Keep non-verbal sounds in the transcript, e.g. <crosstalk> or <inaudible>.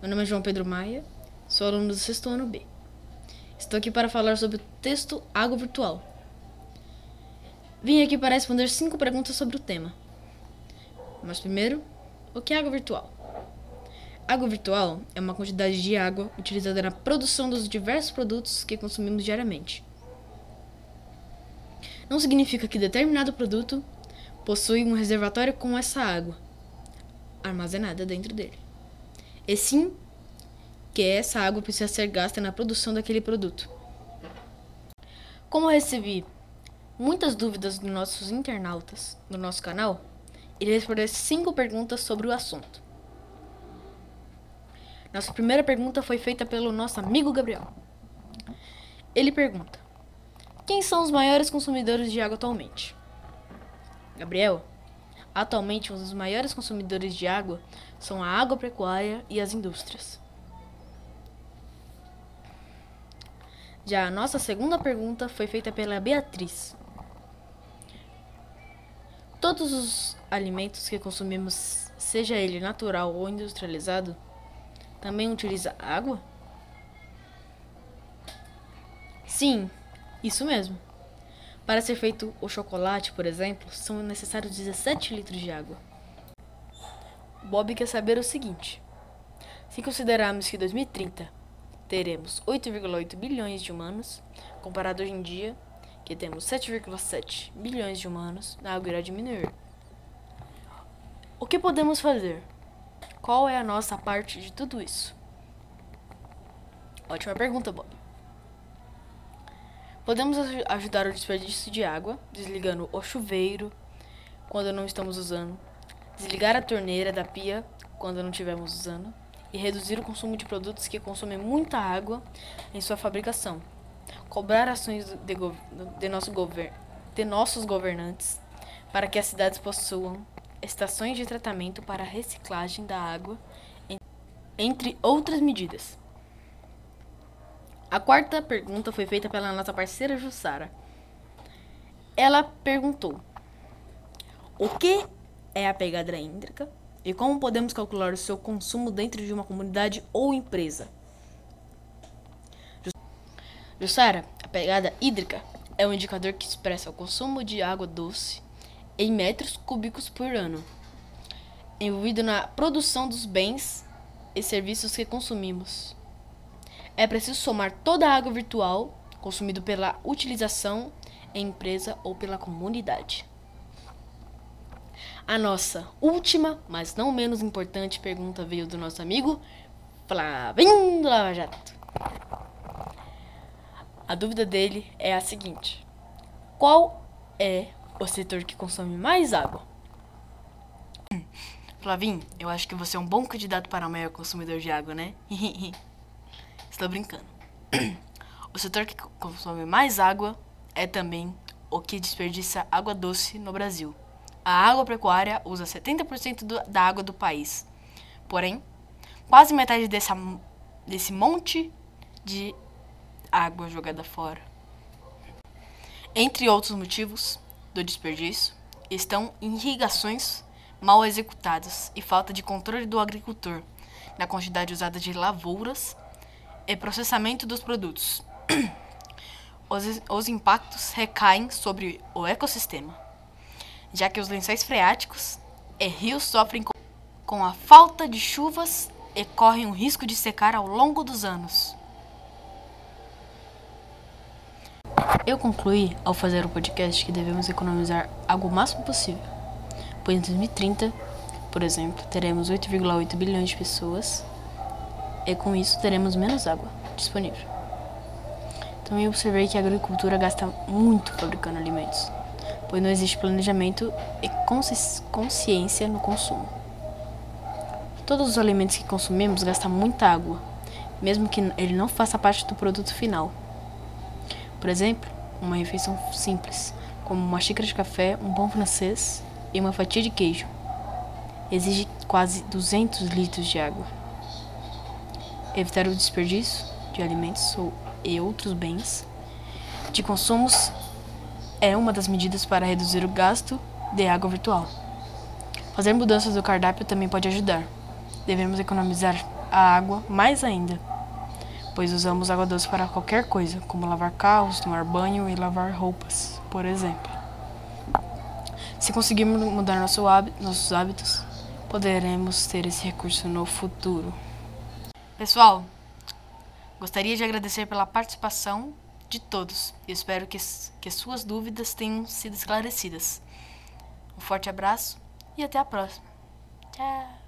Meu nome é João Pedro Maia, sou aluno do sexto ano B. Estou aqui para falar sobre o texto Água Virtual. Vim aqui para responder cinco perguntas sobre o tema. Mas primeiro, o que é água virtual? Água virtual é uma quantidade de água utilizada na produção dos diversos produtos que consumimos diariamente. Não significa que determinado produto possui um reservatório com essa água armazenada dentro dele. E sim que essa água precisa ser gasta na produção daquele produto. Como recebi muitas dúvidas dos nossos internautas no nosso canal, irei responder cinco perguntas sobre o assunto. Nossa primeira pergunta foi feita pelo nosso amigo Gabriel. Ele pergunta: Quem são os maiores consumidores de água atualmente? Gabriel, atualmente um dos maiores consumidores de água são a agropecuária e as indústrias. Já a nossa segunda pergunta foi feita pela Beatriz. Todos os alimentos que consumimos, seja ele natural ou industrializado, também utiliza água? Sim, isso mesmo. Para ser feito o chocolate, por exemplo, são necessários 17 litros de água. Bob quer saber o seguinte: se considerarmos que em 2030 teremos 8,8 bilhões de humanos, comparado hoje em dia, que temos 7,7 bilhões de humanos, a água irá diminuir. O que podemos fazer? Qual é a nossa parte de tudo isso? Ótima pergunta, Bob. Podemos ajudar o desperdício de água, desligando o chuveiro quando não estamos usando, desligar a torneira da pia quando não estivermos usando e reduzir o consumo de produtos que consomem muita água em sua fabricação. Cobrar ações de, de, nosso de nossos governantes para que as cidades possuam estações de tratamento para reciclagem da água, entre outras medidas. A quarta pergunta foi feita pela nossa parceira Jussara. Ela perguntou: O que é a pegada hídrica e como podemos calcular o seu consumo dentro de uma comunidade ou empresa? Jussara, a pegada hídrica é um indicador que expressa o consumo de água doce em metros cúbicos por ano, envolvido na produção dos bens e serviços que consumimos é preciso somar toda a água virtual consumida pela utilização em empresa ou pela comunidade. A nossa última, mas não menos importante pergunta veio do nosso amigo Flavinho Lava Jato. A dúvida dele é a seguinte: Qual é o setor que consome mais água? Flavinho, eu acho que você é um bom candidato para o maior consumidor de água, né? <laughs> Estou brincando. O setor que consome mais água é também o que desperdiça água doce no Brasil. A agropecuária usa 70% do, da água do país. Porém, quase metade dessa, desse monte de água jogada fora. Entre outros motivos do desperdício estão irrigações mal executadas e falta de controle do agricultor na quantidade usada de lavouras e processamento dos produtos. <clears throat> Os, os impactos recaem sobre o ecossistema, já que os lençóis freáticos e rios sofrem com, com a falta de chuvas e correm o risco de secar ao longo dos anos. Eu concluí ao fazer o podcast que devemos economizar água o máximo possível, pois em 2030, por exemplo, teremos 8,8 bilhões de pessoas e com isso teremos menos água disponível. Também observei que a agricultura gasta muito fabricando alimentos, pois não existe planejamento e consciência no consumo. Todos os alimentos que consumimos gastam muita água, mesmo que ele não faça parte do produto final. Por exemplo, uma refeição simples, como uma xícara de café, um pão francês e uma fatia de queijo, exige quase 200 litros de água. Evitar o desperdício de alimentos e outros bens de consumos é uma das medidas para reduzir o gasto de água virtual. Fazer mudanças do cardápio também pode ajudar. devemos economizar a água mais ainda, pois usamos água doce para qualquer coisa, como lavar carros, tomar banho e lavar roupas, por exemplo. Se conseguirmos mudar nosso hábito, nossos hábitos, poderemos ter esse recurso no futuro. Pessoal, gostaria de agradecer pela participação de todos e espero que, que suas dúvidas tenham sido esclarecidas. Um forte abraço e até a próxima. Tchau!